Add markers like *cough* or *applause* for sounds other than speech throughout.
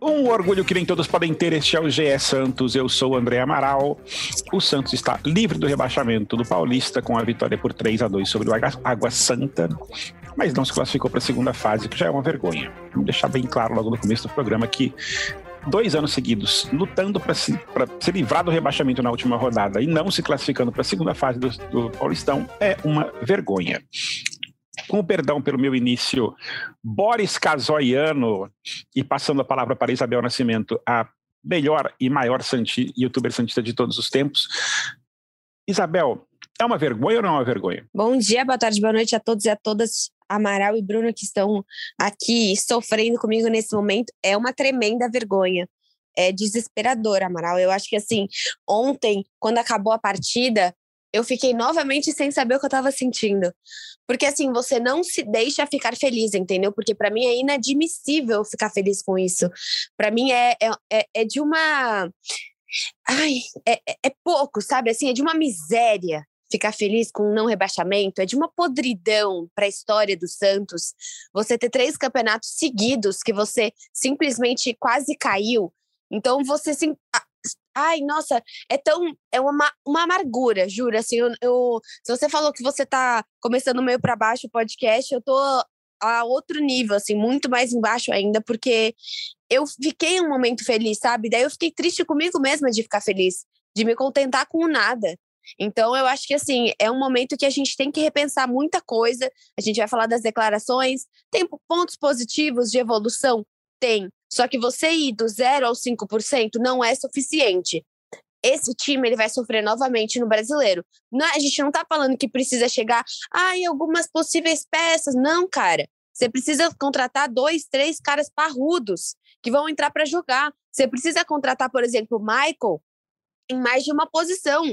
Um orgulho que nem todos podem ter, este é o GE Santos. Eu sou o André Amaral. O Santos está livre do rebaixamento do Paulista com a vitória por 3 a 2 sobre o Água Santa, mas não se classificou para a segunda fase, que já é uma vergonha. Vamos deixar bem claro logo no começo do programa que dois anos seguidos lutando para se, se livrar do rebaixamento na última rodada e não se classificando para a segunda fase do, do Paulistão é uma vergonha com perdão pelo meu início, Boris Casoiano, e passando a palavra para Isabel Nascimento, a melhor e maior santi, youtuber santista de todos os tempos. Isabel, é uma vergonha ou não é uma vergonha? Bom dia, boa tarde, boa noite a todos e a todas. Amaral e Bruno que estão aqui sofrendo comigo nesse momento. É uma tremenda vergonha. É desesperador, Amaral. Eu acho que assim, ontem, quando acabou a partida, eu fiquei novamente sem saber o que eu estava sentindo. Porque assim, você não se deixa ficar feliz, entendeu? Porque para mim é inadmissível ficar feliz com isso. Para mim é, é, é, é de uma. Ai, é, é, é pouco, sabe? Assim, é de uma miséria ficar feliz com um não rebaixamento, é de uma podridão para a história do Santos. Você ter três campeonatos seguidos que você simplesmente quase caiu. Então você Ai, nossa, é tão. É uma, uma amargura, juro. Assim, eu, eu, se você falou que você tá começando meio para baixo o podcast, eu tô a outro nível, assim, muito mais embaixo ainda, porque eu fiquei um momento feliz, sabe? Daí eu fiquei triste comigo mesma de ficar feliz, de me contentar com nada. Então, eu acho que, assim, é um momento que a gente tem que repensar muita coisa. A gente vai falar das declarações, tem pontos positivos de evolução? Tem. Só que você ir do 0 ao 5% não é suficiente. Esse time ele vai sofrer novamente no brasileiro. Não, a gente não está falando que precisa chegar ah, em algumas possíveis peças. Não, cara. Você precisa contratar dois, três caras parrudos que vão entrar para jogar. Você precisa contratar, por exemplo, o Michael em mais de uma posição.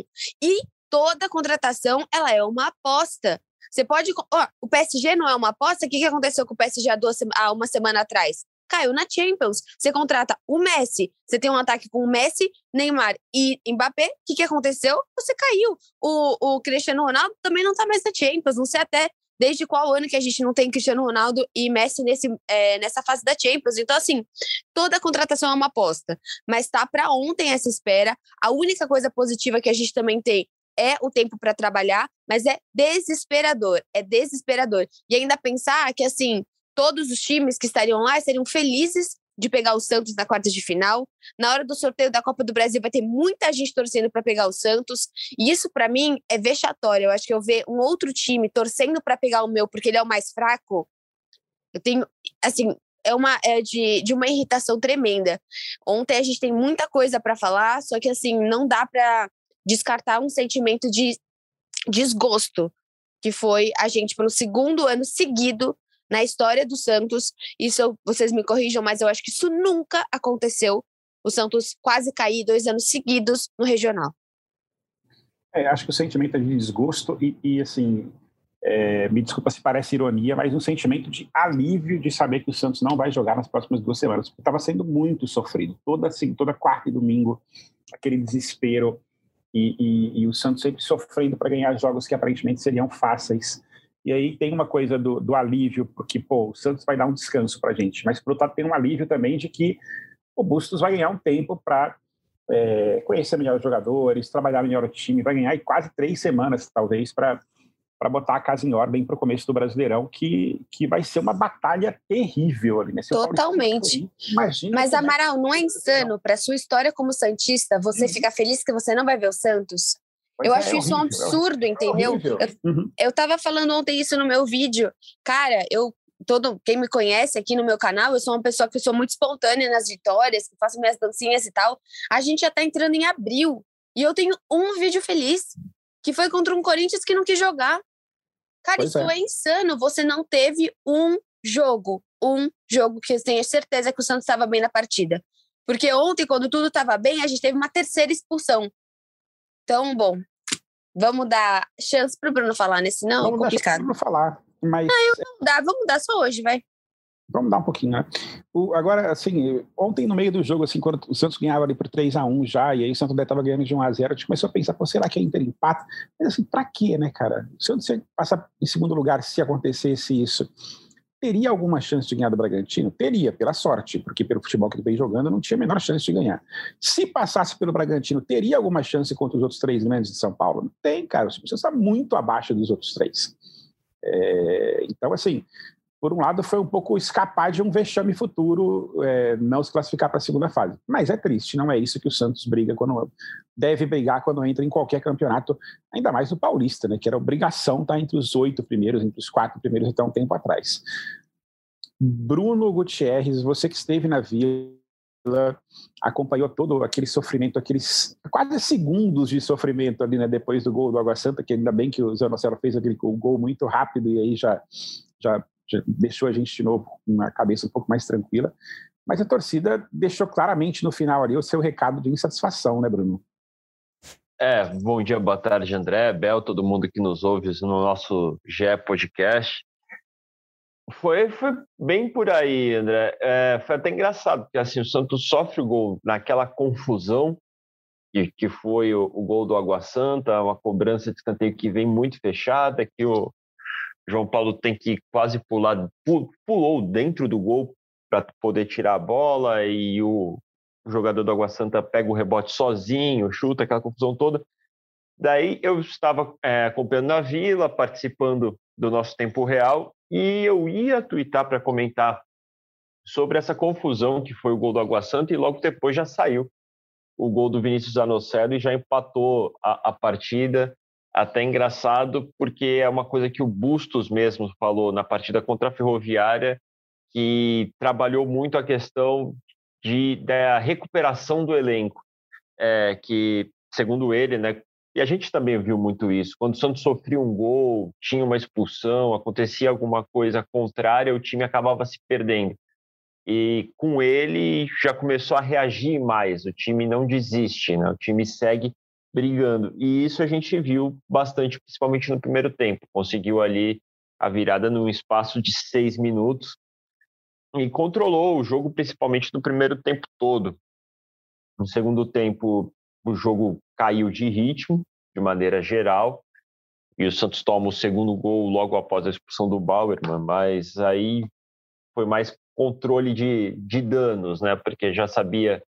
E toda contratação ela é uma aposta. Você pode. Oh, o PSG não é uma aposta? O que, que aconteceu com o PSG há, duas, há uma semana atrás? caiu na Champions. Você contrata o Messi, você tem um ataque com o Messi, Neymar e Mbappé. O que, que aconteceu? Você caiu. O, o Cristiano Ronaldo também não tá mais na Champions. Não sei até desde qual ano que a gente não tem Cristiano Ronaldo e Messi nesse, é, nessa fase da Champions. Então, assim, toda contratação é uma aposta. Mas tá para ontem essa espera. A única coisa positiva que a gente também tem é o tempo para trabalhar, mas é desesperador, é desesperador. E ainda pensar que, assim, todos os times que estariam lá seriam felizes de pegar o Santos na quarta de final. Na hora do sorteio da Copa do Brasil vai ter muita gente torcendo para pegar o Santos, e isso para mim é vexatório. Eu acho que eu ver um outro time torcendo para pegar o meu porque ele é o mais fraco, eu tenho assim, é uma é de, de uma irritação tremenda. Ontem a gente tem muita coisa para falar, só que assim, não dá para descartar um sentimento de desgosto que foi a gente pelo segundo ano seguido na história do Santos. Isso vocês me corrijam, mas eu acho que isso nunca aconteceu. O Santos quase cair dois anos seguidos no regional. É, acho que o sentimento é de desgosto e, e assim, é, me desculpa se parece ironia, mas um sentimento de alívio de saber que o Santos não vai jogar nas próximas duas semanas, estava sendo muito sofrido. Toda, assim, toda quarta e domingo, aquele desespero e, e, e o Santos sempre sofrendo para ganhar jogos que aparentemente seriam fáceis. E aí tem uma coisa do, do alívio, porque pô, o Santos vai dar um descanso para a gente, mas por outro lado tem um alívio também de que o Bustos vai ganhar um tempo para é, conhecer melhor os jogadores, trabalhar melhor o time, vai ganhar quase três semanas, talvez, para para botar a casa em ordem para o começo do Brasileirão, que, que vai ser uma batalha terrível ali, né? Totalmente. Imagina. Mas, Amaral, não é insano para sua história como Santista você uhum. ficar feliz que você não vai ver o Santos? Eu acho é, isso um absurdo, entendeu? eu, uhum. eu tava falando ontem isso no meu vídeo. Cara, eu todo quem me conhece aqui no meu canal, eu sou uma pessoa que sou muito espontânea nas vitórias, que faço minhas dancinhas e tal. A gente já tá entrando em abril e eu tenho um vídeo feliz, que foi contra um Corinthians que não quis jogar. Cara, pois isso é. é insano. Você não teve um jogo, um jogo que eu tenho certeza que o Santos estava bem na partida. Porque ontem, quando tudo estava bem, a gente teve uma terceira expulsão. Então, bom, vamos dar chance pro Bruno falar nesse não? Vamos complicado. Dar Bruno falar, mas ah, eu vou mudar, vou mudar só hoje, vai. Vamos dar um pouquinho, né? O, agora, assim, ontem no meio do jogo, assim, quando o Santos ganhava ali por 3 a 1 já, e aí o Santos estava ganhando de 1 a 0 a gente começou a pensar, pô, será que a Inter empata? Mas assim, pra quê, né, cara? O Santos ia passar em segundo lugar se acontecesse isso. Teria alguma chance de ganhar do Bragantino? Teria, pela sorte, porque pelo futebol que ele vem jogando não tinha a menor chance de ganhar. Se passasse pelo Bragantino, teria alguma chance contra os outros três grandes de São Paulo? Não tem, cara. O Santos está muito abaixo dos outros três. É, então, assim, por um lado, foi um pouco escapar de um vexame futuro, é, não se classificar para a segunda fase. Mas é triste, não é isso que o Santos briga quando deve brigar quando entra em qualquer campeonato, ainda mais no Paulista, né? Que era obrigação estar entre os oito primeiros, entre os quatro primeiros até um tempo atrás. Bruno Gutierrez, você que esteve na Vila, acompanhou todo aquele sofrimento, aqueles quase segundos de sofrimento ali, né? Depois do gol do Água Santa, que ainda bem que o Zé Marcelo fez aquele gol muito rápido e aí já já deixou a gente de novo com uma cabeça um pouco mais tranquila. Mas a torcida deixou claramente no final ali o seu recado de insatisfação, né, Bruno? É, bom dia, boa tarde, André, Bel, todo mundo que nos ouve no nosso GE Podcast. Foi, foi bem por aí, André. É, foi até engraçado, porque assim, o Santos sofre o gol naquela confusão, que, que foi o, o gol do Água Santa, uma cobrança de escanteio que vem muito fechada, que o, João Paulo tem que quase pular, pulou dentro do gol para poder tirar a bola e o jogador do Água Santa pega o rebote sozinho, chuta aquela confusão toda. Daí eu estava é, acompanhando na Vila, participando do nosso tempo real e eu ia twittar para comentar sobre essa confusão que foi o gol do Água Santa e logo depois já saiu o gol do Vinícius Anocedo e já empatou a, a partida até engraçado, porque é uma coisa que o Bustos mesmo falou na partida contra a Ferroviária, que trabalhou muito a questão de, da recuperação do elenco, é, que, segundo ele, né, e a gente também viu muito isso, quando o Santos sofria um gol, tinha uma expulsão, acontecia alguma coisa contrária, o time acabava se perdendo. E com ele já começou a reagir mais, o time não desiste, né? o time segue brigando. E isso a gente viu bastante, principalmente no primeiro tempo. Conseguiu ali a virada num espaço de seis minutos e controlou o jogo, principalmente no primeiro tempo todo. No segundo tempo, o jogo caiu de ritmo, de maneira geral, e o Santos toma o segundo gol logo após a expulsão do Bauerman, mas aí foi mais controle de, de danos, né? Porque já sabia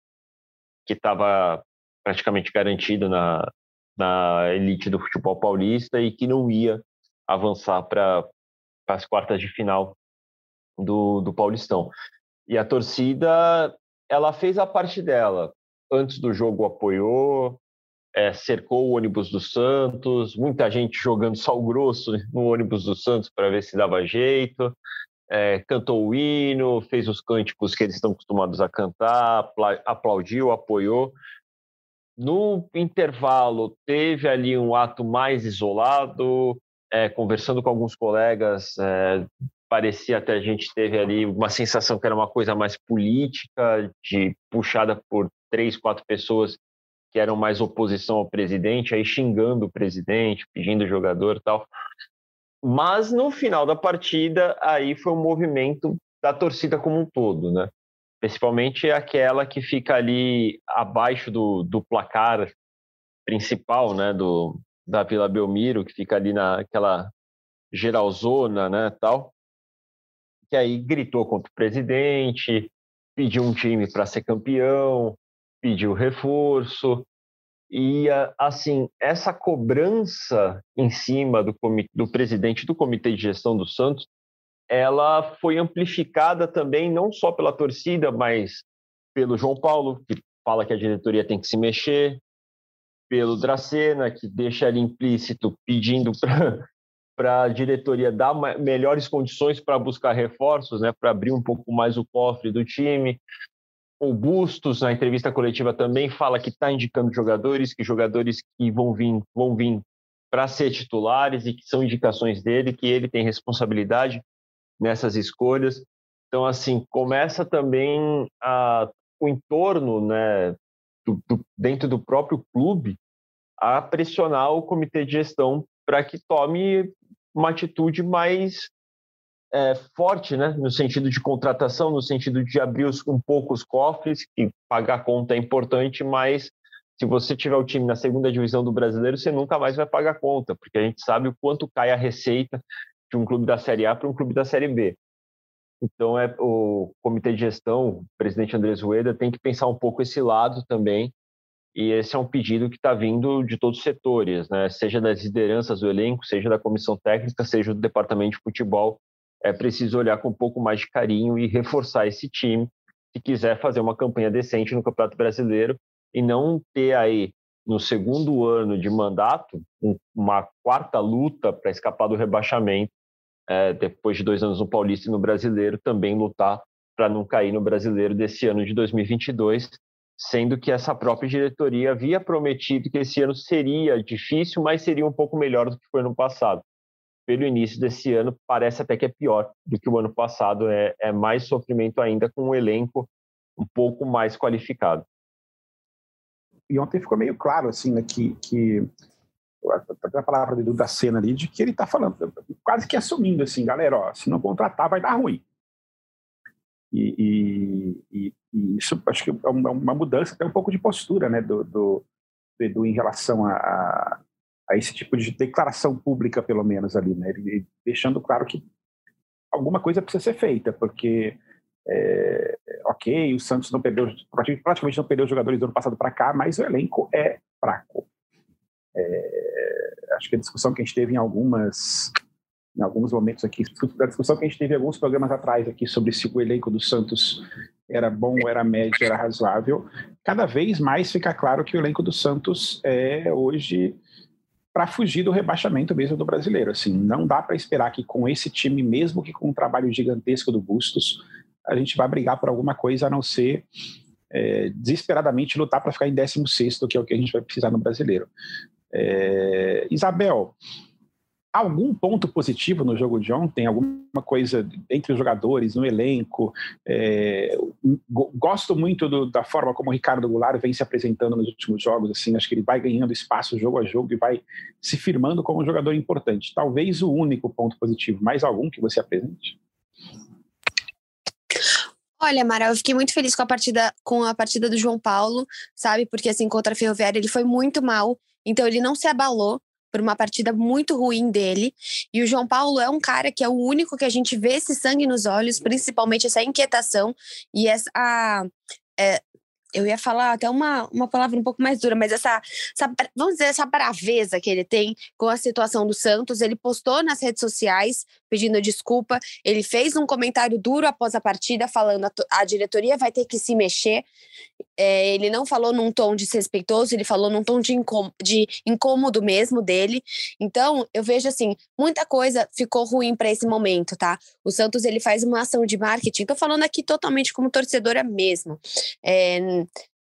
que estava praticamente garantido na, na elite do futebol paulista e que não ia avançar para as quartas de final do, do Paulistão. E a torcida, ela fez a parte dela. Antes do jogo apoiou, é, cercou o ônibus do Santos, muita gente jogando sal grosso no ônibus do Santos para ver se dava jeito, é, cantou o hino, fez os cânticos que eles estão acostumados a cantar, aplaudiu, apoiou. No intervalo, teve ali um ato mais isolado, é, conversando com alguns colegas, é, parecia até a gente teve ali uma sensação que era uma coisa mais política, de puxada por três, quatro pessoas que eram mais oposição ao presidente, aí xingando o presidente, pedindo o jogador tal. Mas no final da partida, aí foi um movimento da torcida como um todo, né? Principalmente aquela que fica ali abaixo do, do placar principal, né, do, da Vila Belmiro, que fica ali naquela geralzona, né, tal, que aí gritou contra o presidente, pediu um time para ser campeão, pediu reforço, e assim, essa cobrança em cima do, do presidente do comitê de gestão do Santos ela foi amplificada também não só pela torcida, mas pelo João Paulo, que fala que a diretoria tem que se mexer, pelo Dracena, que deixa ali implícito pedindo para a diretoria dar melhores condições para buscar reforços, né, para abrir um pouco mais o cofre do time. O Bustos, na entrevista coletiva, também fala que está indicando jogadores, que jogadores que vão vir, vão vir para ser titulares e que são indicações dele, que ele tem responsabilidade nessas escolhas. Então, assim, começa também a, o entorno, né, do, do, dentro do próprio clube, a pressionar o comitê de gestão para que tome uma atitude mais é, forte, né? No sentido de contratação, no sentido de abrir os, um pouco os cofres, e pagar conta é importante, mas se você tiver o time na segunda divisão do brasileiro, você nunca mais vai pagar conta, porque a gente sabe o quanto cai a receita de um clube da Série A para um clube da Série B. Então, é, o comitê de gestão, o presidente Andrés Rueda, tem que pensar um pouco esse lado também, e esse é um pedido que está vindo de todos os setores, né? seja das lideranças do elenco, seja da comissão técnica, seja do departamento de futebol. É preciso olhar com um pouco mais de carinho e reforçar esse time se quiser fazer uma campanha decente no Campeonato Brasileiro e não ter aí, no segundo ano de mandato, uma quarta luta para escapar do rebaixamento, é, depois de dois anos no Paulista e no Brasileiro, também lutar para não cair no Brasileiro desse ano de 2022 sendo que essa própria diretoria havia prometido que esse ano seria difícil, mas seria um pouco melhor do que foi no passado. Pelo início desse ano, parece até que é pior do que o ano passado, é, é mais sofrimento ainda com um elenco um pouco mais qualificado. E ontem ficou meio claro, assim, né, que, que a palavra do da cena ali, de que ele está falando, quase que assumindo, assim, galera, ó, se não contratar vai dar ruim. E, e, e, isso acho que é uma, uma, mudança, até um pouco de postura né, do, do, do Edu em relação a, a, a, esse tipo de declaração pública, pelo menos ali, né, ele, deixando claro que alguma coisa precisa ser feita, porque é, ok, o Santos não perdeu, praticamente não perdeu jogadores do ano passado para cá, mas o elenco é fraco. É, acho que a discussão que a gente teve em algumas em alguns momentos aqui, da discussão que a gente teve alguns programas atrás aqui sobre se o elenco do Santos era bom, era médio, era razoável. Cada vez mais fica claro que o elenco do Santos é hoje para fugir do rebaixamento mesmo do brasileiro. Assim, não dá para esperar que com esse time, mesmo que com um trabalho gigantesco do Bustos, a gente vai brigar por alguma coisa a não ser é, desesperadamente lutar para ficar em 16, que é o que a gente vai precisar no brasileiro. É, Isabel, algum ponto positivo no jogo de ontem, alguma coisa entre os jogadores, no elenco. É, gosto muito do, da forma como o Ricardo Goulart vem se apresentando nos últimos jogos. Assim, acho que ele vai ganhando espaço jogo a jogo e vai se firmando como um jogador importante. Talvez o único ponto positivo. Mais algum que você apresente? Olha, Mara, eu fiquei muito feliz com a partida com a partida do João Paulo, sabe? Porque assim, contra a Ferroviária ele foi muito mal, então ele não se abalou por uma partida muito ruim dele. E o João Paulo é um cara que é o único que a gente vê esse sangue nos olhos, principalmente essa inquietação e essa. É, eu ia falar até uma, uma palavra um pouco mais dura, mas essa, essa, vamos dizer, essa braveza que ele tem com a situação do Santos. Ele postou nas redes sociais pedindo desculpa. Ele fez um comentário duro após a partida, falando a, a diretoria vai ter que se mexer. É, ele não falou num tom desrespeitoso, ele falou num tom de, de incômodo mesmo dele. Então, eu vejo assim, muita coisa ficou ruim para esse momento, tá? O Santos ele faz uma ação de marketing. Tô falando aqui totalmente como torcedora mesmo. É,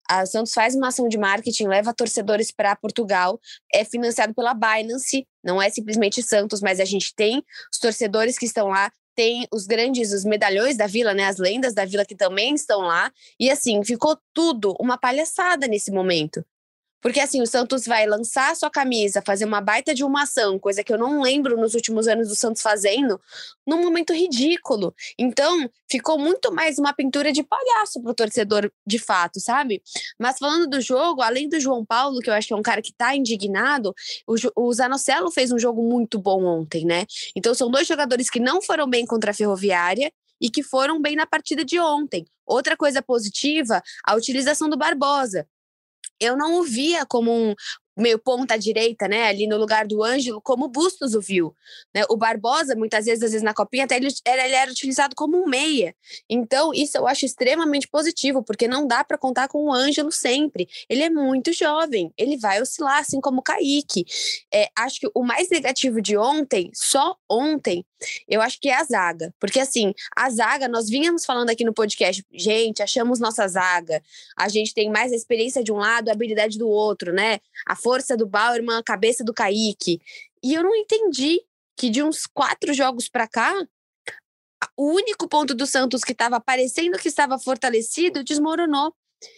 a Santos faz uma ação de marketing, leva torcedores para Portugal, é financiado pela Binance, não é simplesmente Santos, mas a gente tem os torcedores que estão lá, tem os grandes, os medalhões da vila, né, as lendas da vila que também estão lá, e assim, ficou tudo uma palhaçada nesse momento. Porque assim, o Santos vai lançar a sua camisa, fazer uma baita de uma ação, coisa que eu não lembro nos últimos anos do Santos fazendo, num momento ridículo. Então, ficou muito mais uma pintura de palhaço pro torcedor de fato, sabe? Mas falando do jogo, além do João Paulo, que eu acho que é um cara que tá indignado, o, o Zanocelo fez um jogo muito bom ontem, né? Então, são dois jogadores que não foram bem contra a Ferroviária e que foram bem na partida de ontem. Outra coisa positiva, a utilização do Barbosa eu não o via como um, meio ponta direita, né, ali no lugar do Ângelo, como o Bustos o viu. Né? O Barbosa, muitas vezes, às vezes na copinha, até ele era, ele era utilizado como um meia. Então, isso eu acho extremamente positivo, porque não dá para contar com o Ângelo sempre. Ele é muito jovem, ele vai oscilar, assim como o Kaique. É, acho que o mais negativo de ontem, só ontem, eu acho que é a zaga. Porque, assim, a zaga, nós vínhamos falando aqui no podcast, gente, achamos nossa zaga, a gente tem mais a experiência de um lado, a habilidade do outro, né? A força do Bauerman, a cabeça do Kaique. E eu não entendi que de uns quatro jogos para cá, o único ponto do Santos que estava parecendo que estava fortalecido desmoronou.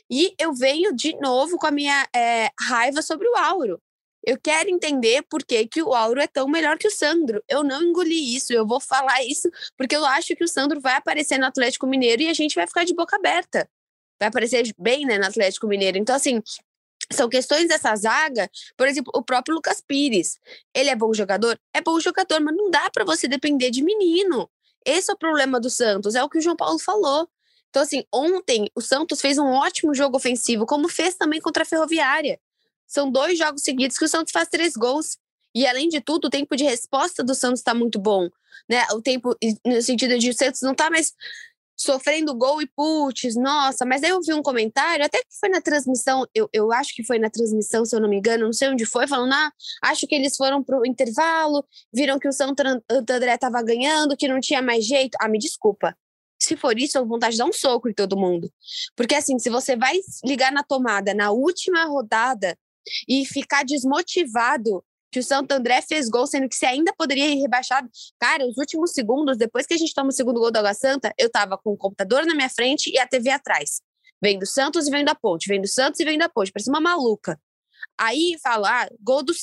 E eu venho de novo com a minha é, raiva sobre o Auro. Eu quero entender por que, que o Auro é tão melhor que o Sandro. Eu não engoli isso, eu vou falar isso, porque eu acho que o Sandro vai aparecer no Atlético Mineiro e a gente vai ficar de boca aberta. Vai aparecer bem, né, no Atlético Mineiro. Então, assim, são questões dessa zaga, por exemplo, o próprio Lucas Pires. Ele é bom jogador? É bom jogador, mas não dá para você depender de menino. Esse é o problema do Santos, é o que o João Paulo falou. Então, assim, ontem o Santos fez um ótimo jogo ofensivo, como fez também contra a Ferroviária. São dois jogos seguidos que o Santos faz três gols. E, além de tudo, o tempo de resposta do Santos está muito bom. Né? O tempo, no sentido de o Santos não está mais sofrendo gol e putz, nossa, mas aí eu vi um comentário, até que foi na transmissão, eu, eu acho que foi na transmissão, se eu não me engano, não sei onde foi, falando, ah, acho que eles foram pro intervalo, viram que o Santo André estava ganhando, que não tinha mais jeito. Ah, me desculpa. Se for isso, eu vou vontade de dar um soco em todo mundo. Porque assim, se você vai ligar na tomada na última rodada e ficar desmotivado que o Santo André fez gol, sendo que você ainda poderia ir rebaixado. Cara, os últimos segundos, depois que a gente toma o segundo gol da Água Santa, eu tava com o computador na minha frente e a TV atrás. Vendo Santos e vendo a ponte, vendo Santos e vendo a ponte, parece uma maluca. Aí fala, ah, gol do.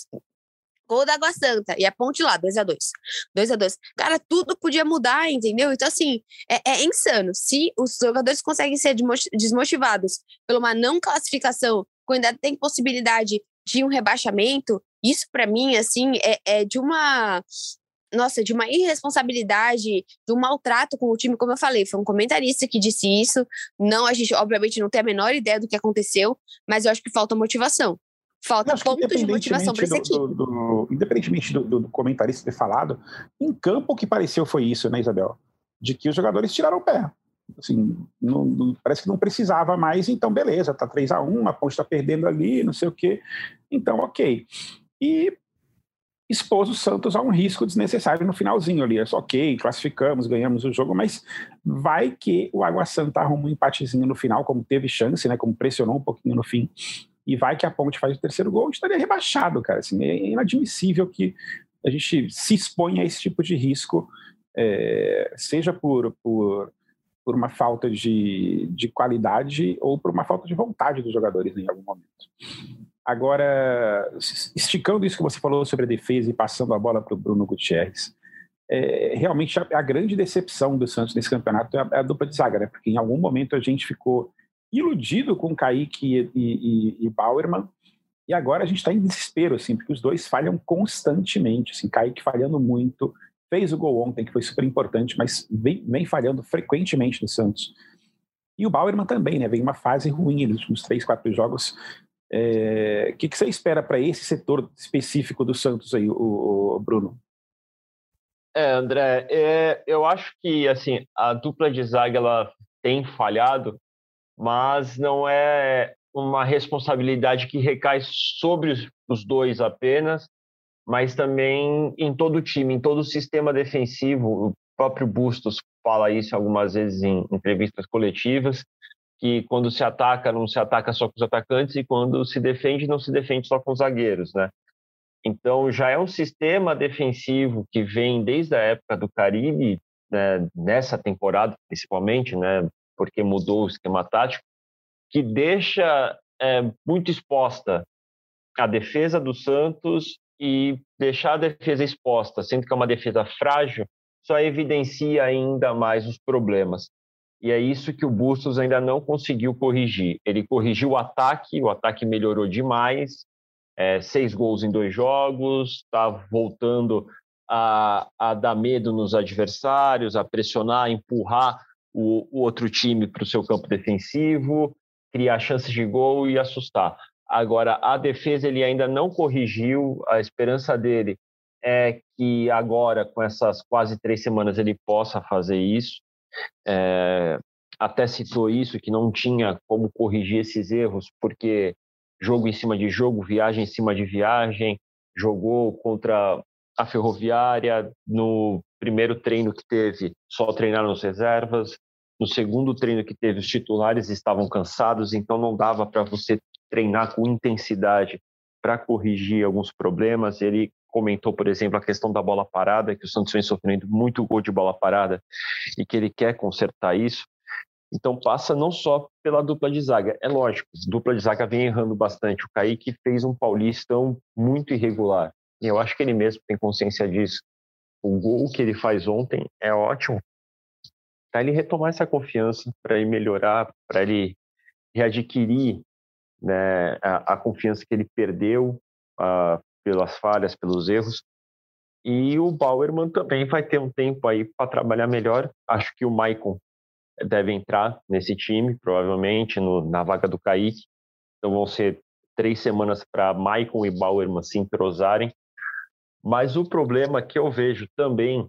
Gol da Água Santa. E a ponte lá, 2 a 2 2 a 2 Cara, tudo podia mudar, entendeu? Então, assim, é, é insano. Se os jogadores conseguem ser desmotivados por uma não classificação, quando ainda tem possibilidade de um rebaixamento, isso para mim, assim, é, é de uma nossa, de uma irresponsabilidade, de um maltrato com o time, como eu falei, foi um comentarista que disse isso. Não, a gente obviamente não tem a menor ideia do que aconteceu, mas eu acho que falta motivação. Falta ponto de motivação para essa equipe. Do, do, independentemente do, do, comentarista ter falado, em campo o que pareceu foi isso, né, Isabel? De que os jogadores tiraram o pé. Assim, não, não, parece que não precisava mais, então beleza, tá 3 a 1 a ponte está perdendo ali, não sei o quê. Então, ok. E expôs o Santos a um risco desnecessário no finalzinho ali. É só ok, classificamos, ganhamos o jogo, mas vai que o Água Santa arruma um empatezinho no final, como teve chance, né? Como pressionou um pouquinho no fim. E vai que a Ponte faz o terceiro gol, estaria rebaixado, cara. Assim, é inadmissível que a gente se exponha a esse tipo de risco, é, seja por, por, por uma falta de, de qualidade ou por uma falta de vontade dos jogadores em algum momento. Agora, esticando isso que você falou sobre a defesa e passando a bola para o Bruno Gutierrez, é, realmente a, a, grande decepção do Santos nesse campeonato é a, é a, dupla de zaga, né? Porque em algum momento a gente ficou iludido com Kaique e, e, e Bauerman, e agora a gente está em desespero, assim, porque os dois falham constantemente, assim, Kaique falhando muito, fez o gol ontem, que foi super importante, mas vem, vem falhando frequentemente no Santos. E o Bauerman também, né? Vem uma fase ruim nos últimos três, quatro jogos. O é, que, que, você espera para esse setor específico do Santos aí, o, o Bruno? É, André, é, eu acho que assim a dupla de zaga ela tem falhado, mas não é uma responsabilidade que recai sobre os dois apenas, mas também em todo o time, em todo o sistema defensivo. O próprio Bustos fala isso algumas vezes em entrevistas coletivas que quando se ataca, não se ataca só com os atacantes, e quando se defende, não se defende só com os zagueiros, né? Então, já é um sistema defensivo que vem desde a época do Caribe, né, nessa temporada principalmente, né, porque mudou o esquema tático, que deixa é, muito exposta a defesa do Santos e deixar a defesa exposta, sendo que é uma defesa frágil, só evidencia ainda mais os problemas. E é isso que o Bustos ainda não conseguiu corrigir. Ele corrigiu o ataque, o ataque melhorou demais, é, seis gols em dois jogos, está voltando a, a, dar medo nos adversários, a pressionar, a empurrar o, o outro time para o seu campo defensivo, criar chances de gol e assustar. Agora, a defesa ele ainda não corrigiu, a esperança dele é que agora, com essas quase três semanas, ele possa fazer isso. É, até citou isso, que não tinha como corrigir esses erros, porque jogo em cima de jogo, viagem em cima de viagem, jogou contra a Ferroviária no primeiro treino que teve, só treinaram as reservas. No segundo treino que teve, os titulares estavam cansados, então não dava para você treinar com intensidade para corrigir alguns problemas. Ele comentou, por exemplo, a questão da bola parada, que o Santos vem sofrendo muito gol de bola parada e que ele quer consertar isso. Então passa não só pela dupla de zaga, é lógico, dupla de zaga vem errando bastante. O Kaique fez um paulistão muito irregular. E eu acho que ele mesmo tem consciência disso. O gol que ele faz ontem é ótimo. Para ele retomar essa confiança, para ele melhorar, para ele readquirir né, a, a, confiança que ele perdeu uh, pelas falhas, pelos erros. E o Bauerman também vai ter um tempo aí para trabalhar melhor. Acho que o Maicon deve entrar nesse time, provavelmente, no, na vaga do Kaique. Então vão ser três semanas para Maicon e Bauerman se entrosarem. Mas o problema que eu vejo também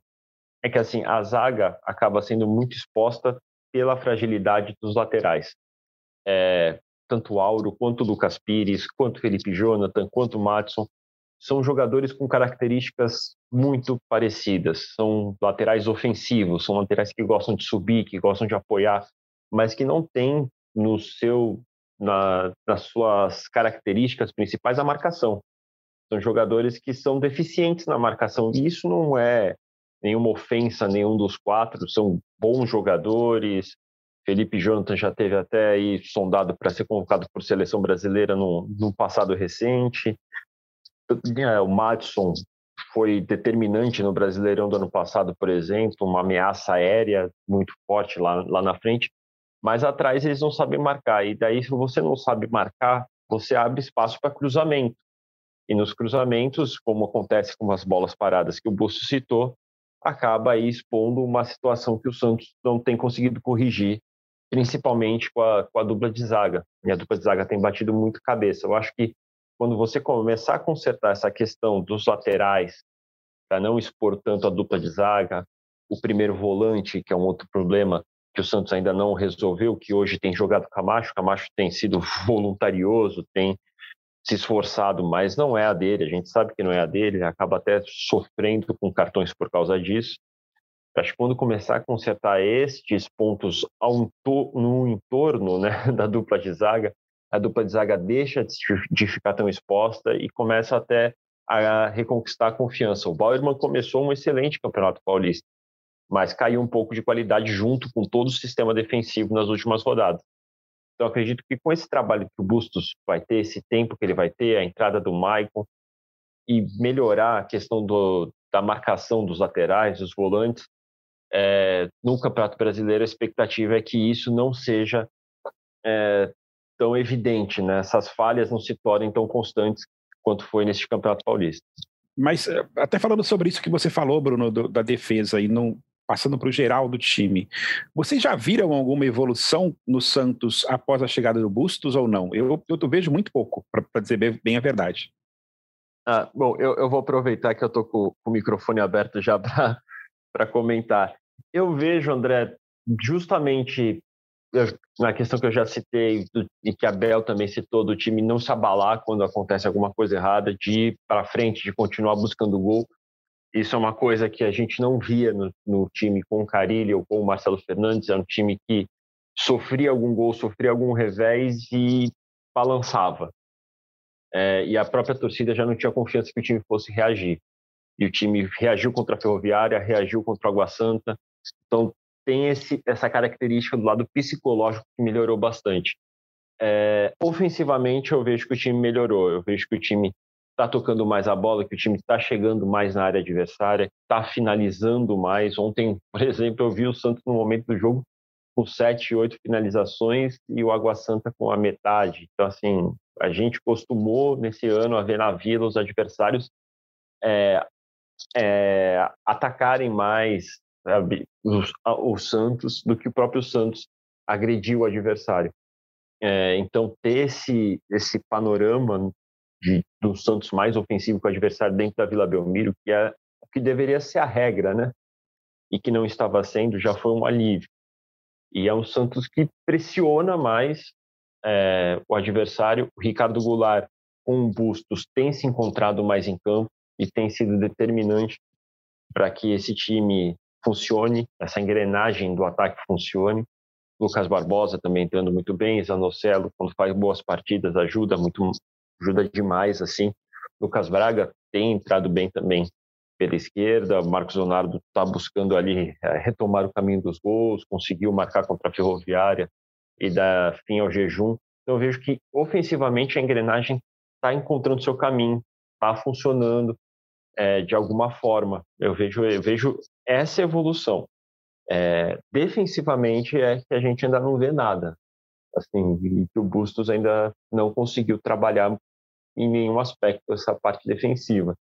é que assim a zaga acaba sendo muito exposta pela fragilidade dos laterais. É, tanto Auro, quanto Lucas Pires, quanto Felipe Jonathan, quanto Matson, são jogadores com características muito parecidas. São laterais ofensivos, são laterais que gostam de subir, que gostam de apoiar, mas que não têm no seu na, nas suas características principais a marcação. São jogadores que são deficientes na marcação e isso não é nenhuma ofensa a nenhum dos quatro, são bons jogadores, Felipe Jonathan já teve até aí sondado para ser convocado por seleção brasileira no, no passado recente. É, o Madison foi determinante no Brasileirão do ano passado, por exemplo, uma ameaça aérea muito forte lá, lá na frente, mas atrás eles não sabem marcar. E daí, se você não sabe marcar, você abre espaço para cruzamento. E nos cruzamentos, como acontece com as bolas paradas que o Busto citou, acaba aí expondo uma situação que o Santos não tem conseguido corrigir principalmente com a, com a dupla de zaga. E a dupla de zaga tem batido muito cabeça. Eu acho que quando você começar a consertar essa questão dos laterais, para não expor tanto a dupla de zaga, o primeiro volante, que é um outro problema que o Santos ainda não resolveu, que hoje tem jogado Camacho, Camacho tem sido *laughs* voluntarioso, tem se esforçado, mas não é a dele, a gente sabe que não é a dele, acaba até sofrendo com cartões por causa disso. Acho que quando começar a consertar estes pontos ao, no entorno né, *laughs* da dupla de zaga, a dupla de zaga deixa de ficar tão exposta e começa até a reconquistar a confiança. O Bauerman começou um excelente campeonato paulista, mas caiu um pouco de qualidade junto com todo o sistema defensivo nas últimas rodadas. Então, acredito que com esse trabalho que o Bustos vai ter, esse tempo que ele vai ter, a entrada do Maicon e melhorar a questão do, da marcação dos laterais, dos volantes, é, no Campeonato Brasileiro a expectativa é que isso não seja é, tão evidente, né? essas falhas não se tornem tão constantes quanto foi nesse Campeonato Paulista. Mas é, até falando sobre isso que você falou, Bruno, do, da defesa e não passando para o geral do time, vocês já viram alguma evolução no Santos após a chegada do Bustos ou não? Eu, eu, eu vejo muito pouco, para dizer bem, bem, a verdade. Ah, bom, eu, eu, vou aproveitar que eu estou com, com, o microfone aberto já para comentar. Eu vejo, André, justamente na questão que eu já citei e que a Bel também citou do time não se abalar quando acontece alguma coisa errada, de ir para frente, de continuar buscando gol. Isso é uma coisa que a gente não via no, no time com o Carilli ou com o Marcelo Fernandes. É um time que sofria algum gol, sofria algum revés e balançava. É, e a própria torcida já não tinha confiança que o time fosse reagir. E o time reagiu contra a Ferroviária, reagiu contra o Água Santa, então, tem esse, essa característica do lado psicológico que melhorou bastante. É, ofensivamente, eu vejo que o time melhorou. Eu vejo que o time está tocando mais a bola, que o time está chegando mais na área adversária, está finalizando mais. Ontem, *laughs* por exemplo, eu vi o Santos no momento do jogo com sete, oito finalizações e o Água Santa com a metade. Então, assim, a gente costumou nesse ano a ver na Vila os adversários é, é, atacarem mais, sabe, o Santos do que o próprio Santos agrediu o adversário. É, então, ter esse, esse panorama de, do Santos mais ofensivo que o adversário dentro da Vila Belmiro, que é o que deveria ser a regra, né? E que não estava sendo, já foi um alívio. E é um Santos que pressiona mais é, o adversário. O Ricardo Goulart, com o Bustos, tem se encontrado mais em campo e tem sido determinante para que esse time funcione, essa engrenagem do ataque funcione. Lucas Barbosa também entrando muito bem, Zanocelo, quando faz boas partidas, ajuda muito, ajuda demais, assim. Lucas Braga tem entrado bem também pela esquerda. Marcos Leonardo está buscando ali é, retomar o caminho dos gols, conseguiu marcar contra a Ferroviária e dar fim ao jejum. Então eu vejo que ofensivamente a engrenagem está encontrando seu caminho, está funcionando é, de alguma forma. Eu vejo, eu vejo essa evolução. É, defensivamente é que a gente ainda não vê nada. Assim, o Bustos ainda não conseguiu trabalhar em nenhum aspecto essa parte defensiva.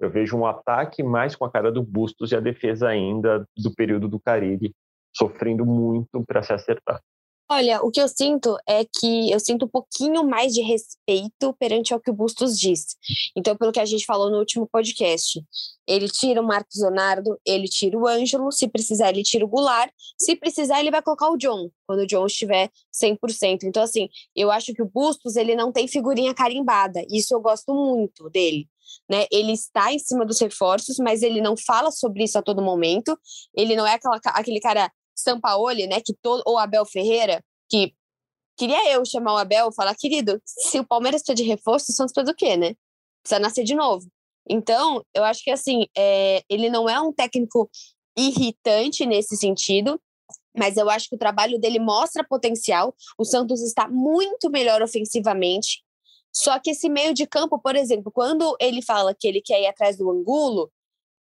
Eu vejo um ataque mais com a cara do Bustos e a defesa ainda do período do Caribe sofrendo muito para se acertar. Olha, o que eu sinto é que eu sinto um pouquinho mais de respeito perante ao que o Bustos disse. Então, pelo que a gente falou no último podcast, ele tira o Marcos Leonardo, ele tira o Ângelo, se precisar ele tira o Goulart, se precisar ele vai colocar o John, quando o John estiver 100%. Então, assim, eu acho que o Bustos, ele não tem figurinha carimbada, isso eu gosto muito dele. Né? Ele está em cima dos reforços, mas ele não fala sobre isso a todo momento. Ele não é aquela, aquele cara Sampaoli, né, que todo, ou Abel Ferreira, que queria eu chamar o Abel e falar, querido, se o Palmeiras precisa de reforço, o Santos precisa do quê, né? Precisa nascer de novo. Então, eu acho que assim, é, ele não é um técnico irritante nesse sentido, mas eu acho que o trabalho dele mostra potencial. O Santos está muito melhor ofensivamente. Só que esse meio de campo, por exemplo, quando ele fala que ele quer ir atrás do Angulo,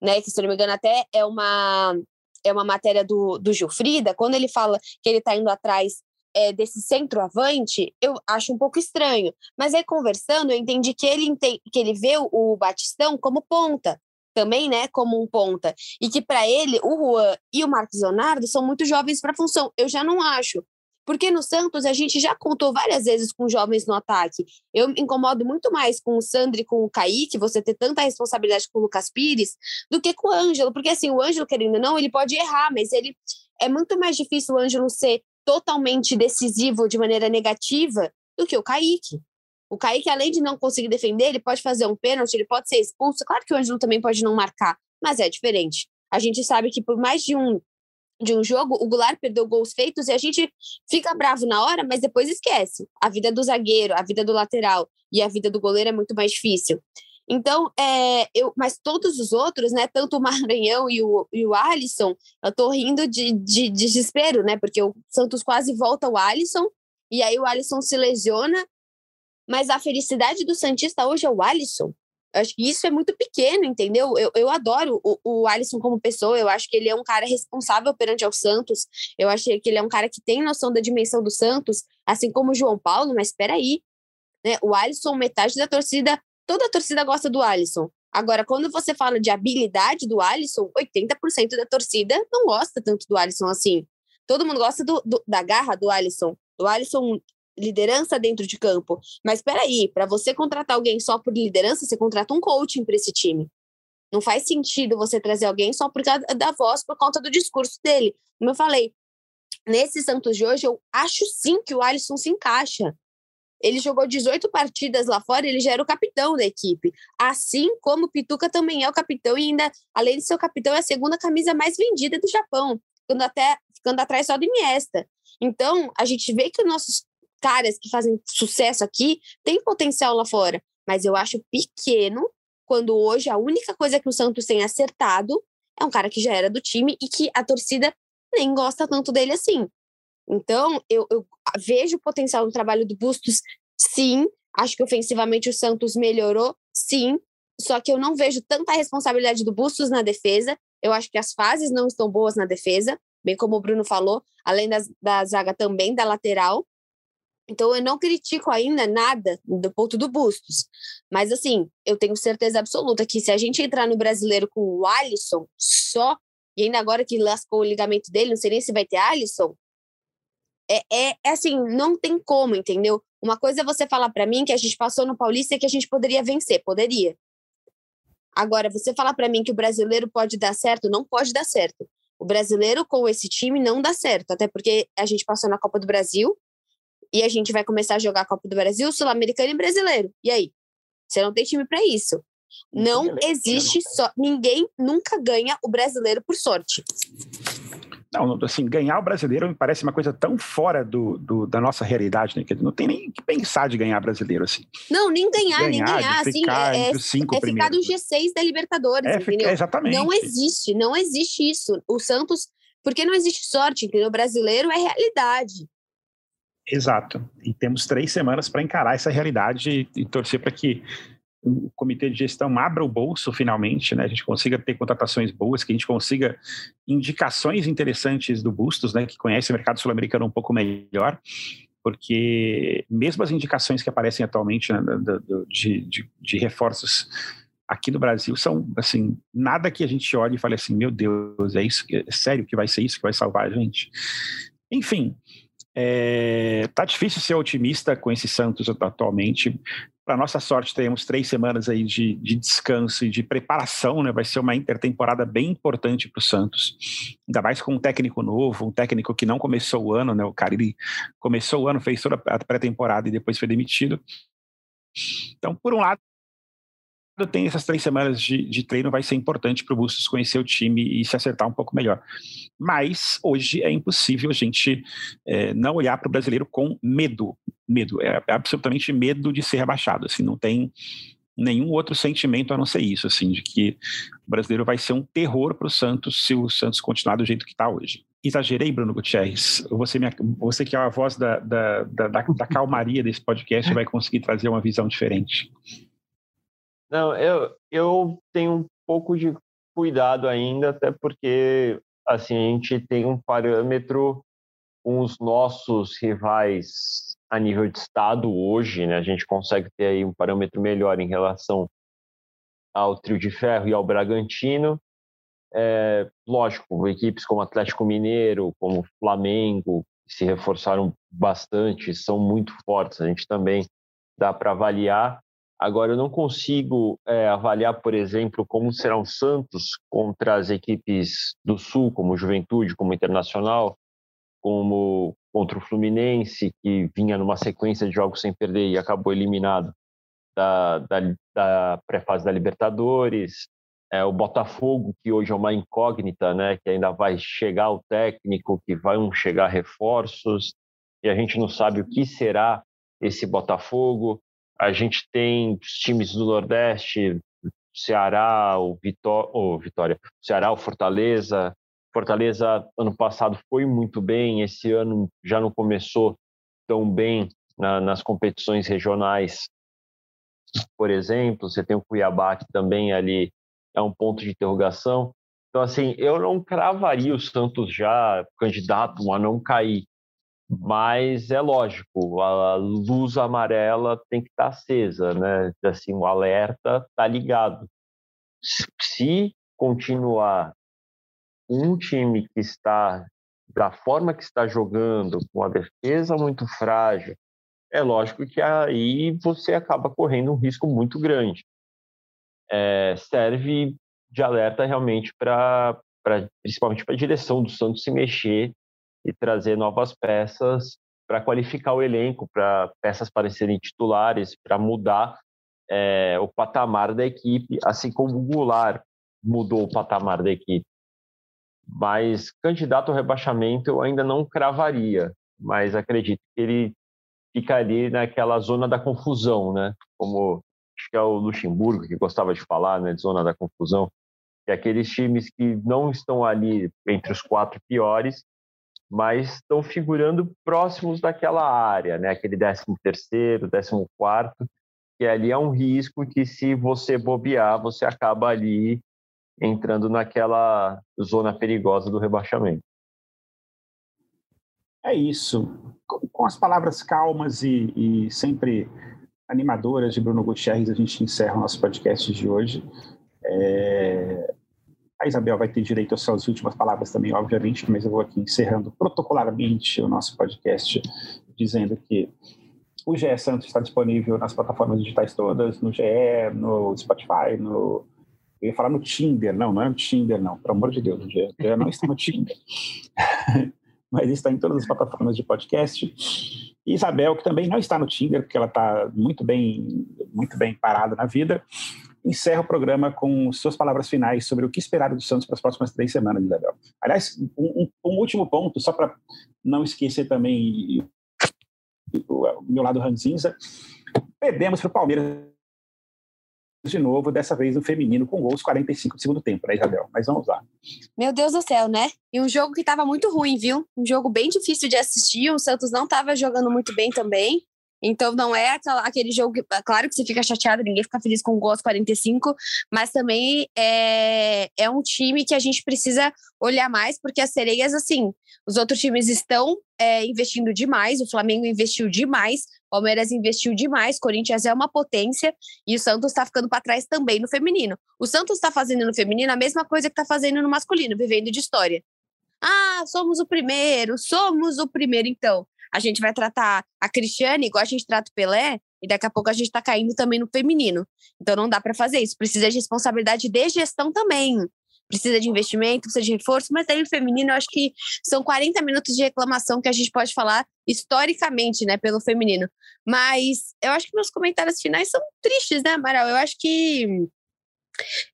né, que se não me engano até é uma é uma matéria do, do Gilfrida, quando ele fala que ele está indo atrás é, desse centroavante, eu acho um pouco estranho. Mas aí, conversando, eu entendi que ele, que ele vê o, o Batistão como ponta, também, né, como um ponta. E que para ele, o Juan e o Marcos Leonardo são muito jovens para a função. Eu já não acho. Porque no Santos a gente já contou várias vezes com jovens no ataque. Eu me incomodo muito mais com o Sandro e com o Kaique, você ter tanta responsabilidade com o Lucas Pires, do que com o Ângelo. Porque assim, o Ângelo, querendo ou não, ele pode errar, mas ele é muito mais difícil o Ângelo ser totalmente decisivo de maneira negativa do que o Kaique. O Kaique, além de não conseguir defender, ele pode fazer um pênalti, ele pode ser expulso. Claro que o Ângelo também pode não marcar, mas é diferente. A gente sabe que por mais de um de um jogo, o Goulart perdeu gols feitos e a gente fica bravo na hora, mas depois esquece. A vida do zagueiro, a vida do lateral e a vida do goleiro é muito mais difícil. Então, é, eu, mas todos os outros, né, tanto o *laughs* Maranhão e o, e o Alisson, eu tô rindo de, de, de desespero, né, porque o Santos quase volta o Alisson, e aí o Alisson se lesiona, mas a felicidade do Santista hoje é o Alisson. Acho que isso é muito pequeno, entendeu? Eu, eu adoro o, o Alisson como pessoa, eu acho que ele é um cara responsável perante ao Santos, eu acho que ele é um cara que tem noção da dimensão do Santos, assim como o João Paulo, mas espera aí, né? O Alisson, metade da torcida, toda a torcida gosta do Alisson. Agora, quando você fala de habilidade do Alisson, 80% da torcida não gosta tanto do Alisson assim. Todo mundo gosta do, do, da garra do Alisson. Do Alisson liderança dentro de campo. Mas espera aí, para você contratar alguém só por liderança, você contrata um coaching para esse time. Não faz sentido você trazer alguém só por causa da voz, por conta do discurso dele. Como eu falei, nesse Santos de hoje, eu acho sim que o Alisson se encaixa. Ele jogou 18 partidas lá fora, ele já era o capitão da equipe. Assim como o Pituca também é o capitão e ainda, além de ser o capitão, é a segunda camisa mais vendida do Japão, ficando até ficando atrás só do Iniesta. Então, a gente vê que os nossos caras que fazem sucesso aqui têm potencial lá fora, mas eu acho pequeno quando hoje a única coisa que o Santos tem acertado é um cara que já era do time e que a torcida nem gosta tanto dele assim. Então, eu, eu vejo potencial no trabalho do Bustos, sim. Acho que ofensivamente o Santos melhorou, sim. Só que eu não vejo tanta responsabilidade do Bustos na defesa. Eu acho que as fases não estão boas na defesa, bem como o Bruno falou, além das, da zaga também da lateral. Então, eu não critico ainda nada do ponto do Bustos. Mas, assim, eu tenho certeza absoluta que se a gente entrar no brasileiro com o Alisson só, e ainda agora que lascou o ligamento dele, não sei nem se vai ter Alisson, é, é, é assim, não tem como, entendeu? Uma coisa é você falar para mim que a gente passou no Paulista e que a gente poderia vencer, poderia. Agora, você falar para mim que o brasileiro pode dar certo, não pode dar certo. O brasileiro com esse time não dá certo, até porque a gente passou na Copa do Brasil, e a gente vai começar a jogar a Copa do Brasil, Sul-Americano e Brasileiro. E aí? Você não tem time para isso. Não existe só. Ninguém nunca ganha o brasileiro por sorte. não, assim, ganhar o brasileiro me parece uma coisa tão fora do, do da nossa realidade, né? Que não tem nem que pensar de ganhar brasileiro, assim. Não, nem ganhar, ganhar nem ganhar, assim, é, é, cinco é ficar do G6 da Libertadores, é, entendeu? exatamente. Não existe, não existe isso. O Santos, porque não existe sorte, entendeu? O brasileiro é realidade. Exato. E temos três semanas para encarar essa realidade e, torcer para que o comitê de gestão abra o bolso finalmente, né? A gente consiga ter contratações boas, que a gente consiga indicações interessantes do Bustos, né? Que conhece o mercado sul-americano um pouco melhor, porque mesmo as indicações que aparecem atualmente né, de, de, de reforços aqui no Brasil são assim nada que a gente olhe e fale assim, meu Deus, é isso, é sério que vai ser isso que vai salvar a gente. Enfim, é, tá difícil ser otimista com esse Santos atualmente. Para nossa sorte, temos três semanas aí de, de, descanso e de preparação, né? Vai ser uma intertemporada bem importante para o Santos, ainda mais com um técnico novo, um técnico que não começou o ano, né? O cara ele começou o ano, fez toda a pré-temporada e depois foi demitido. Então, por um lado, tem essas três semanas de, de treino, vai ser importante para o Bustos conhecer o time e se acertar um pouco melhor. Mas hoje é impossível a gente é, não olhar para o brasileiro com medo. Medo, é, é absolutamente medo de ser rebaixado. Assim, não tem nenhum outro sentimento a não ser isso, assim, de que o brasileiro vai ser um terror para o Santos se o Santos continuar do jeito que está hoje. Exagerei, Bruno Gutierrez. Você, me, você que é a voz da, da, da, da calmaria desse podcast vai conseguir trazer uma visão diferente. Não, eu, eu tenho um pouco de cuidado ainda, até porque assim, a gente tem um parâmetro com os nossos rivais a nível de estado hoje, né? A gente consegue ter aí um parâmetro melhor em relação ao Trio de Ferro e ao Bragantino. É, lógico, equipes como Atlético Mineiro, como Flamengo, que se reforçaram bastante, são muito fortes. A gente também dá para avaliar, Agora, eu não consigo é, avaliar, por exemplo, como será o Santos contra as equipes do Sul, como Juventude, como Internacional, como contra o Fluminense, que vinha numa sequência de jogos sem perder e acabou eliminado da, da, da pré-fase da Libertadores. É, o Botafogo, que hoje é uma incógnita, né, que ainda vai chegar o técnico, que vão chegar reforços, e a gente não sabe o que será esse Botafogo. A gente tem os times do Nordeste, Ceará, o, Vitó o Vitória, Ceará, o Fortaleza. Fortaleza ano passado foi muito bem, esse ano já não começou tão bem na, nas competições regionais. Por exemplo, você tem o Cuiabá que também ali é um ponto de interrogação. Então, assim, eu não cravaria o Santos já candidato a não cair. Mas é lógico, a luz amarela tem que estar acesa, né? Assim, o alerta está ligado. Se continuar um time que está da forma que está jogando, com a defesa muito frágil, é lógico que aí você acaba correndo um risco muito grande. É, serve de alerta realmente para, principalmente para a direção do Santos se mexer e trazer novas peças para qualificar o elenco, para peças para serem titulares, para mudar é, o patamar da equipe, assim como o Goulart mudou o patamar da equipe. Mas candidato ao rebaixamento eu ainda não cravaria, mas acredito que ele fica ali naquela zona da confusão, né? Como acho que é o Luxemburgo que gostava de falar, né? De zona da confusão, que é aqueles times que não estão ali entre os quatro piores, mas estão figurando próximos daquela área, né? Aquele 13 terceiro, 14 quarto, que ali é um risco que se você bobear, você acaba ali entrando naquela zona perigosa do rebaixamento. É isso. Com as palavras calmas e, e sempre animadoras de Bruno Gutierrez, a gente encerra o nosso podcast de hoje. É, a Isabel vai ter direito às suas últimas palavras também, obviamente, mas eu vou aqui encerrando protocolarmente o nosso podcast, dizendo que o GE Santos está disponível nas plataformas digitais todas, no GE, no Spotify, no. Eu ia falar no Tinder, não, não é no Tinder, não, pelo amor de Deus, o GE, não está no Tinder. *laughs* mas está em todas as plataformas de podcast. Isabel, que também não está no Tinder, porque ela está muito bem, muito bem parada na vida, encerra o programa com suas palavras finais sobre o que esperar do Santos para as próximas três semanas, Isabel. Aliás, um, um, último ponto, só para não esquecer também o meu lado ranzinza, perdemos para o Palmeiras de novo, dessa vez no feminino, com gols 45 do segundo tempo, né, Isabel? Mas vamos lá. Meu Deus do céu, né? E um jogo que estava muito ruim, viu? Um jogo bem difícil de assistir. O Santos não estava jogando muito bem também. Então não é aquela, aquele jogo que, claro que você fica chateado, ninguém fica feliz com o gol aos 45, mas também é, é um time que a gente precisa olhar mais, porque as sereias, assim, os outros times estão é, investindo demais, o Flamengo investiu demais, o Palmeiras investiu demais, Corinthians é uma potência e o Santos está ficando para trás também no feminino. O Santos está fazendo no feminino a mesma coisa que está fazendo no masculino, vivendo de história. Ah, somos o primeiro, somos o primeiro, então a gente vai tratar a Cristiane igual a gente trata o Pelé, e daqui a pouco a gente está caindo também no feminino. Então não dá para fazer isso. Precisa de responsabilidade de gestão também. Precisa de investimento, precisa de reforço, mas aí o feminino eu acho que são 40 minutos de reclamação que a gente pode falar historicamente, né, pelo feminino. Mas eu acho que meus comentários finais são tristes, né, Amaral? Eu acho que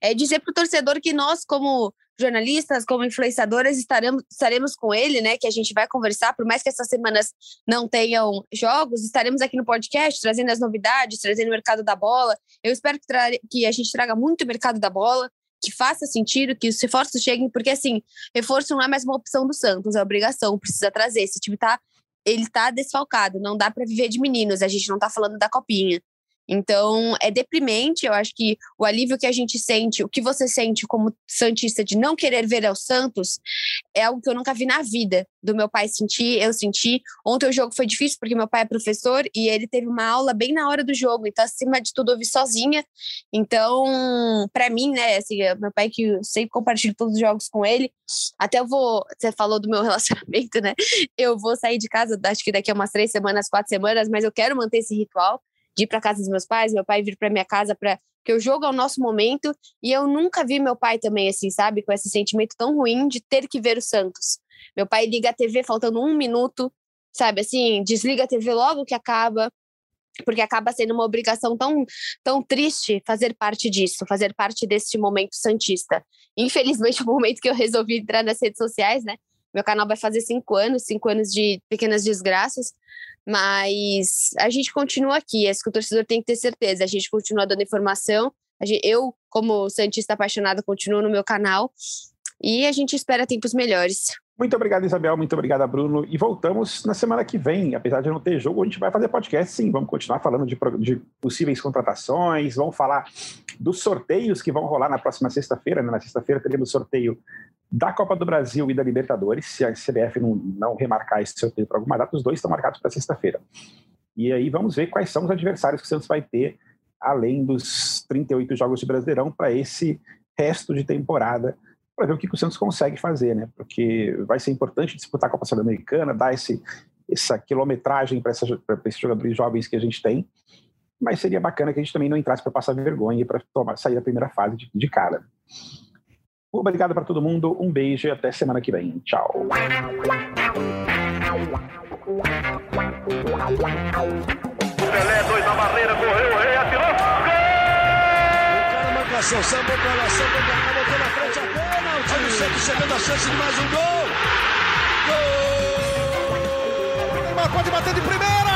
é dizer para o torcedor que nós, como jornalistas, como influenciadoras, estaremos, estaremos com ele, né? Que a gente vai conversar, por mais que essas semanas não tenham jogos, estaremos aqui no podcast trazendo as novidades, trazendo o mercado da bola. Eu espero que, que a gente traga muito o mercado da bola, que faça sentido, que os reforços cheguem, porque assim, reforço não é mais uma opção do Santos, é obrigação, precisa trazer. Esse time tá. Ele tá desfalcado, não dá para viver de meninos, a gente não tá falando da copinha. Então, é deprimente. Eu acho que o alívio que a gente sente, o que você sente como Santista de não querer ver ao Santos, é algo que eu nunca vi na vida do meu pai sentir, eu senti. Ontem o jogo foi difícil porque meu pai é professor e ele teve uma aula bem na hora do jogo, então, acima de tudo, eu vi sozinha. Então, para mim, né, assim, é meu pai que eu sempre compartilho todos os jogos com ele, até eu vou. Você falou do meu *laughs* relacionamento, né? Eu vou sair de casa, acho que daqui a umas três semanas, quatro semanas, mas eu quero manter esse ritual de ir para casa dos meus pais, meu pai vir para minha casa para que o jogo é o nosso momento e eu nunca vi meu pai também assim, sabe, com esse sentimento tão ruim de ter que ver o Santos. Meu pai liga a TV faltando um minuto, sabe, assim, desliga a TV logo que acaba, porque acaba sendo uma obrigação tão, tão triste fazer parte disso, fazer parte deste momento santista. Infelizmente, o *laughs* momento que eu resolvi entrar nas redes sociais, né? Meu canal vai fazer cinco anos, cinco anos de pequenas desgraças, mas a gente continua aqui, é isso que o torcedor tem que ter certeza. A gente continua dando informação. Gente, eu, como Santista apaixonada, continuo no meu canal e a gente espera tempos melhores. Muito obrigado, Isabel. Muito obrigado, Bruno. E voltamos na semana que vem. Apesar de não ter jogo, a gente vai fazer podcast, sim. Vamos continuar falando de, de possíveis contratações. Vamos falar dos sorteios que vão rolar na próxima sexta-feira. Né? Na sexta-feira teremos sorteio da Copa do Brasil e da Libertadores. Se a CBF não, não remarcar esse sorteio para alguma data, os dois estão marcados para sexta-feira. E aí vamos ver quais são os adversários que o Santos vai ter, além dos 38 jogos de Brasileirão, para esse resto de temporada, para ver o que, que, o Santos consegue fazer, né? Porque vai ser importante disputar a Copa Sul-Americana, dar esse, essa quilometragem para esses jogadores jovens que a gente tem. Mas seria bacana que a gente também não entrasse para passar vergonha e para sair da primeira fase de, de cara. Obrigado para todo mundo, um beijo e até semana que vem. Tchau. Pelé, dois na barreira, correu, o rei atirou. Gol! O cara marcação, sambou pra lá, sambou pra cá, botou na frente a. Olha o Santos chegando a chance de mais um gol. Gol! Neymar pode bater de primeira.